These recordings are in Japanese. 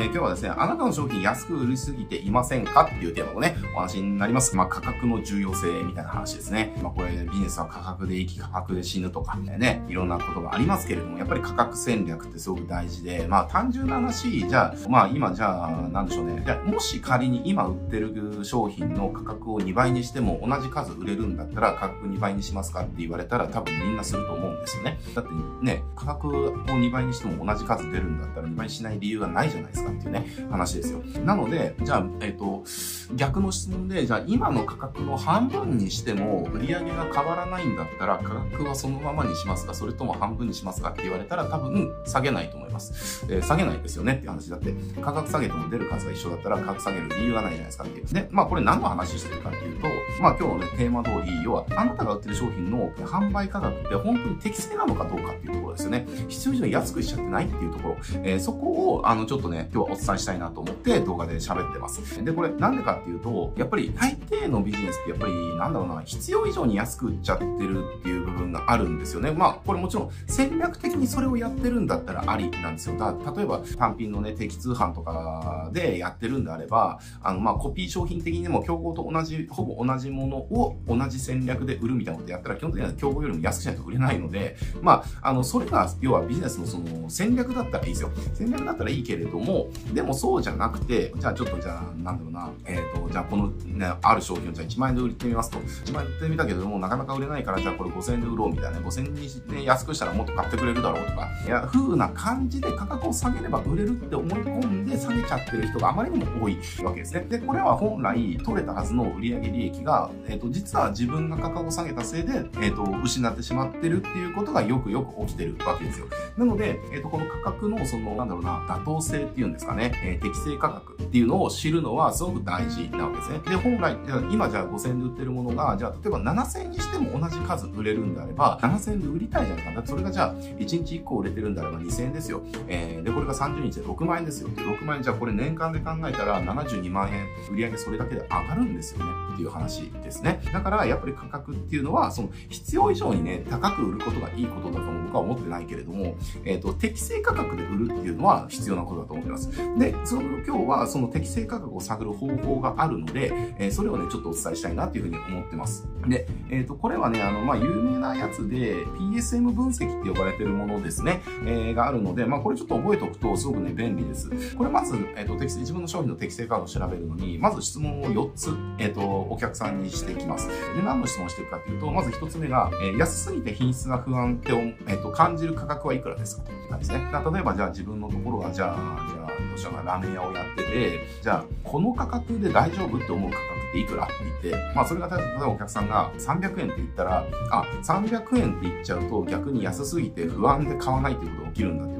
え、今日はですね、あなたの商品安く売りすぎていませんかっていうテーマのね、お話になります。まあ、価格の重要性みたいな話ですね。まあ、これ、ビジネスは価格で生き、価格で死ぬとか、ね、いろんなことがありますけれども、やっぱり価格戦略ってすごく大事で、まあ、単純な話、じゃあ、まあ、今、じゃあ、なんでしょうね。じゃあ、もし仮に今売ってる商品の価格を2倍にしても同じ数売れるんだったら、価格2倍にしますかって言われたら、多分みんなすると思うんですよね。だってね、価格を2倍にしても同じ数出るんだったら2倍にしない理由はないじゃないですかっていうね、話ですよ。なので、じゃあ、えっ、ー、と、逆の質問で、じゃあ今の価格の半分にしても売り上げが変わらないんだったら価格はそのままにしますか？それとも半分にしますかって言われたら多分下げないと思います。えー、下げないですよねって話だって、価格下げても出る数が一緒だったら価格下げる理由がないじゃないですかっていう。で、まあこれ何の話してるかっていうと、まあ今日のね、テーマ通り、要はあなたが売ってる商品の販売価格って本当に適正なのかどうかっていうところですよね。必要以上に安くしちゃってないっていうところ。えー、そこを、あの、ちょっとね、今日はお伝えしたいなと思って動画で喋ってます。で、これなんでかっていうと、やっぱり大抵のビジネスってやっぱり、なんだろうな、必要以上に安く売っちゃってるっていう部分があるんですよね。まあ、これもちろん戦略的にそれをやってるんだったらありなんですよ。だ例えば単品のね、定期通販とかでやってるんであれば、あの、まあ、コピー商品的にも競合と同じ、ほぼ同じものを同じ戦略で売るみたいなことやったら基本的には競合よりも安くしないと売れないので、まあ、あの、それが、要はビジネスのその戦略だったらいいですよ。戦略だったらいいけれども、でもそうじゃなくて、じゃあちょっとじゃあ、なんだろうな、えっ、ー、と、じゃあこのね、ある商品をじゃあ1万円で売ってみますと、1万円で売ってみたけども、なかなか売れないから、じゃあこれ5000円で売ろうみたいな、5000円にね、安くしたらもっと買ってくれるだろうとか、いや、風な感じで価格を下げれば売れるって思い込んで下げちゃってる人があまりにも多いわけですね。で、これは本来取れたはずの売上利益が、えっ、ー、と、実は自分が価格を下げたせいで、えっ、ー、と、失ってしまってるっていうことがよくよく起きてるわけですよ。なので、えっ、と、この価格のその、なんだろうな、妥当性っていうんですかね、え適正価格っていうのを知るのはすごく大事なわけですね。で、本来、今じゃあ5000で売ってるものが、じゃあ例えば7000にしても同じ数売れるんであれば、7000で売りたいじゃないか。だってそれがじゃあ1日1個売れてるんであれば2000円ですよ。えー、で、これが30日で6万円ですよ。で、6万円じゃあこれ年間で考えたら72万円売り上げそれだけで上がるんですよねっていう話ですね。だからやっぱり価格っていうのは、その必要以上にね、高く売ることがいいことだと僕は思ってないけれども、えっ、ー、と、適正価格で売るっていうのは必要なことだと思ってます。で、その今日はその適正価格を探る方法があるので、えー、それをね、ちょっとお伝えしたいなっていうふうに思ってます。で、えっ、ー、と、これはね、あの、まあ、有名なやつで、PSM 分析って呼ばれてるものですね、えー、があるので、まあ、これちょっと覚えておくとすごくね、便利です。これまず、えっ、ー、と、適正、自分の商品の適正価格を調べるのに、まず質問を4つ、えっ、と、お客さんにしていきます。で、何の質問をしていくかっていうと、まず1つ目が、え安すぎて品質が不安って、えっ、と、感じる価格はいくらですかって感じですね。例えば、じゃあ自分のところが、じゃあ、じゃあ、の人が、ラーメン屋をやってて、じゃあ、この価格で大丈夫って思う価格っていくらって言って、まあそれが例えばお客さんが300円って言ったら、あ、300円って言っちゃうと逆に安すぎて不安で買わないっていうことが起きるんだって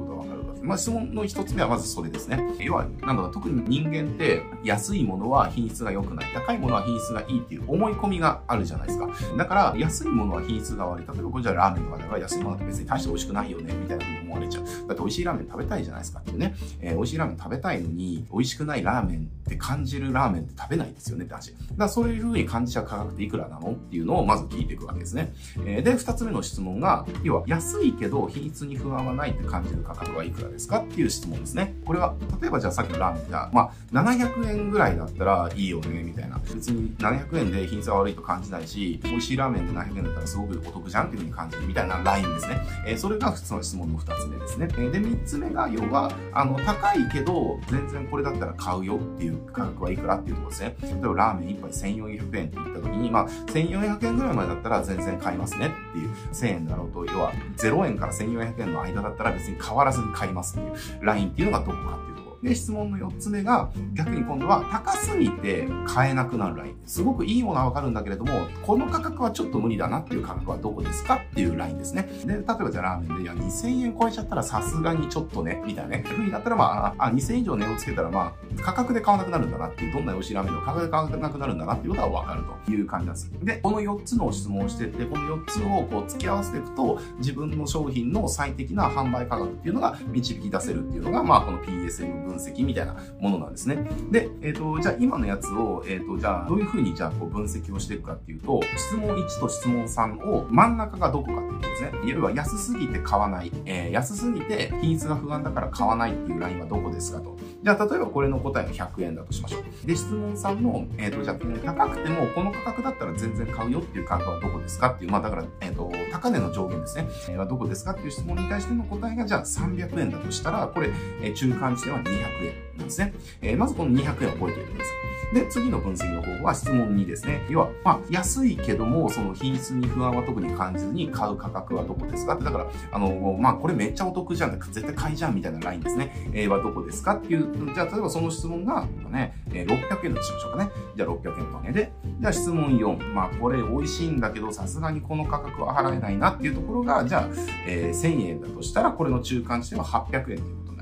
まあ質問の一つ目はまずそれですね。要は、なんだろ、特に人間って安いものは品質が良くない。高いものは品質がいいっていう思い込みがあるじゃないですか。だから安いものは品質が悪い。例えばこれじゃあラーメンとかでは安いものって別に大して美味しくないよね、みたいな風に思われちゃう。だって美味しいラーメン食べたいじゃないですかっていうね。えー、美味しいラーメン食べたいのに、美味しくないラーメンって感じるラーメンって食べないですよねって話。だからそういう風に感じちゃう価格っていくらなのっていうのをまず聞いていくわけですね。えー、で、二つ目の質問が、要は安いけど品質に不安はないって感じる価格はいくらですか？っていう質問ですね。これは、例えばじゃあさっきのラーメンじゃ、まあ、700円ぐらいだったらいいよね、みたいな。別に700円で品質が悪いと感じないし、美味しいラーメンで700円だったらすごくお得じゃんっていう風に感じるみたいなラインですね。えー、それが普通の質問の二つ目ですね。えー、で、三つ目が、要は、あの、高いけど、全然これだったら買うよっていう価格はいくらっていうところですね。例えばラーメン1杯1400円って言った時に、まあ、1400円ぐらいまでだったら全然買いますねっていう、1000円だろうと、要は0円から1400円の間だったら別に変わらずに買いますっていうラインっていうのがどこかっていうで、質問の4つ目が、逆に今度は高すぎて買えなくなるライン。すごくいいものはわかるんだけれども、この価格はちょっと無理だなっていう価格はどこですかっていうラインですね。で、例えばじゃあラーメンで、いや、2000円超えちゃったらさすがにちょっとね、みたいなね。ふうになったらまあ、あ、2000円以上値をつけたらまあ、価格で買わなくなるんだなっていう、どんな美味しいラーメンの価格で買わなくなるんだなっていうことはわかるという感じなんです。で、この4つの質問をしてって、この4つをこう付き合わせていくと、自分の商品の最適な販売価格っていうのが導き出せるっていうのが、まあ、この PSM 分分析みたいなものなんですね。で、えっ、ー、と、じゃあ今のやつを、えっ、ー、と、じゃあどういうふうにじゃあこう分析をしていくかっていうと、質問1と質問3を真ん中がどこかっていうことですね。要は安すぎて買わない、えー、安すぎて品質が不安だから買わないっていうラインはどこですかと。じゃあ例えばこれの答えが100円だとしましょう。で、質問3の、えっ、ー、と、じゃあ高くてもこの価格だったら全然買うよっていう価格はどこですかっていう、まあだから、えっ、ー、と、高値の上限ですね。えー、はどこですかっていう質問に対しての答えがじゃあ300円だとしたら、これ、えー、中間地点は200円。なんですね。えー、まずこの200円を覚えておいてください。で、次の分析の方法は質問2ですね。要は、まあ、安いけども、その品質に不安は特に感じずに買う価格はどこですかって、だから、あの、まあ、これめっちゃお得じゃん。絶対買いじゃんみたいなラインですね。えー、はどこですかっていう、じゃあ、例えばその質問が、ね、えー、600円としましょうかね。じゃあ600円とね。で、じゃあ質問4。まあ、これ美味しいんだけど、さすがにこの価格は払えないなっていうところが、じゃあ、えー、1000円だとしたら、これの中間値は800円という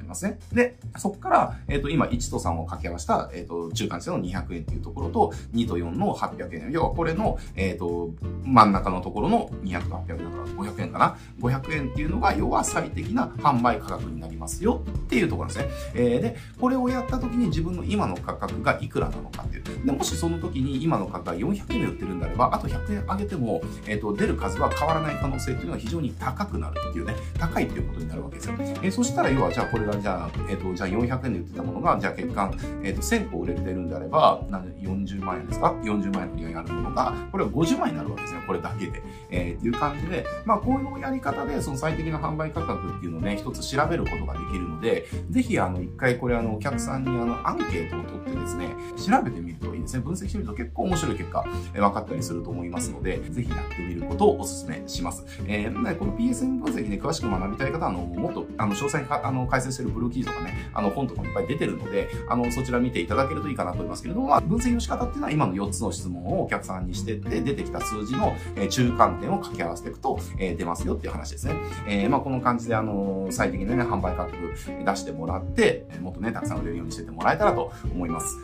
ますね。で、そこから、えっ、ー、と、今1と3を掛け合わせた、えっ、ー、と、中間値の200円っていうところと、2と4の800円。要はこれの、えっ、ー、と、真ん中のところの200と800だから500円かな。500円っていうのが、要は最適な販売価格になりますよっていうところですね。えー、で、これをやった時に自分の今の価格がいくらなのかっていう。で、もしその時に今の価格が400円で売ってるんであれば、あと100円上げても、えっ、と、出る数は変わらない可能性っていうのは非常に高くなるっていうね、高いっていうことになるわけですよ。えー、そしたら、要は、じゃあこれが、じゃあ、えっ、と、じゃあ400円で売ってたものが、じゃあ月間、えっ、ー、と、1000個売れてるんであれば、なんで40万円ですか ?40 万円の利益があるものが、これは50万円になるわけですね。これだけで。えー、っていう感じで、まあ、こういうやり方で、その最適な販売価格っていうのをね、一つ調べることができるので、ぜひ、あの、一回これ、あの、お客さんに、あの、アンケートを取ってですね、調べてみるといいですね。分析してみると結構面白い結果、えー、分かったりすると思いますので、ぜひやってみることをお勧めします。えー、この PSM 分析ね、詳しく学びたい方は、あの、もっと、あの、の詳細にあの、解説してるブルーキーとかね、あの、本とかもいっぱい出てるので、あの、そちら見ていただけるといいかなと思いますけれども、まあ、分析の仕方っていうのは今の4つの質問をお客さんにしてって、出てきた数字の、え中間点を掛け合わせていくと、え出ますよっていう話ですね。えー、まあ、この感じで、あの、最適なね、販売価格出してもらって、もっとね、たくさん売れるようにしててもらえたらと思います。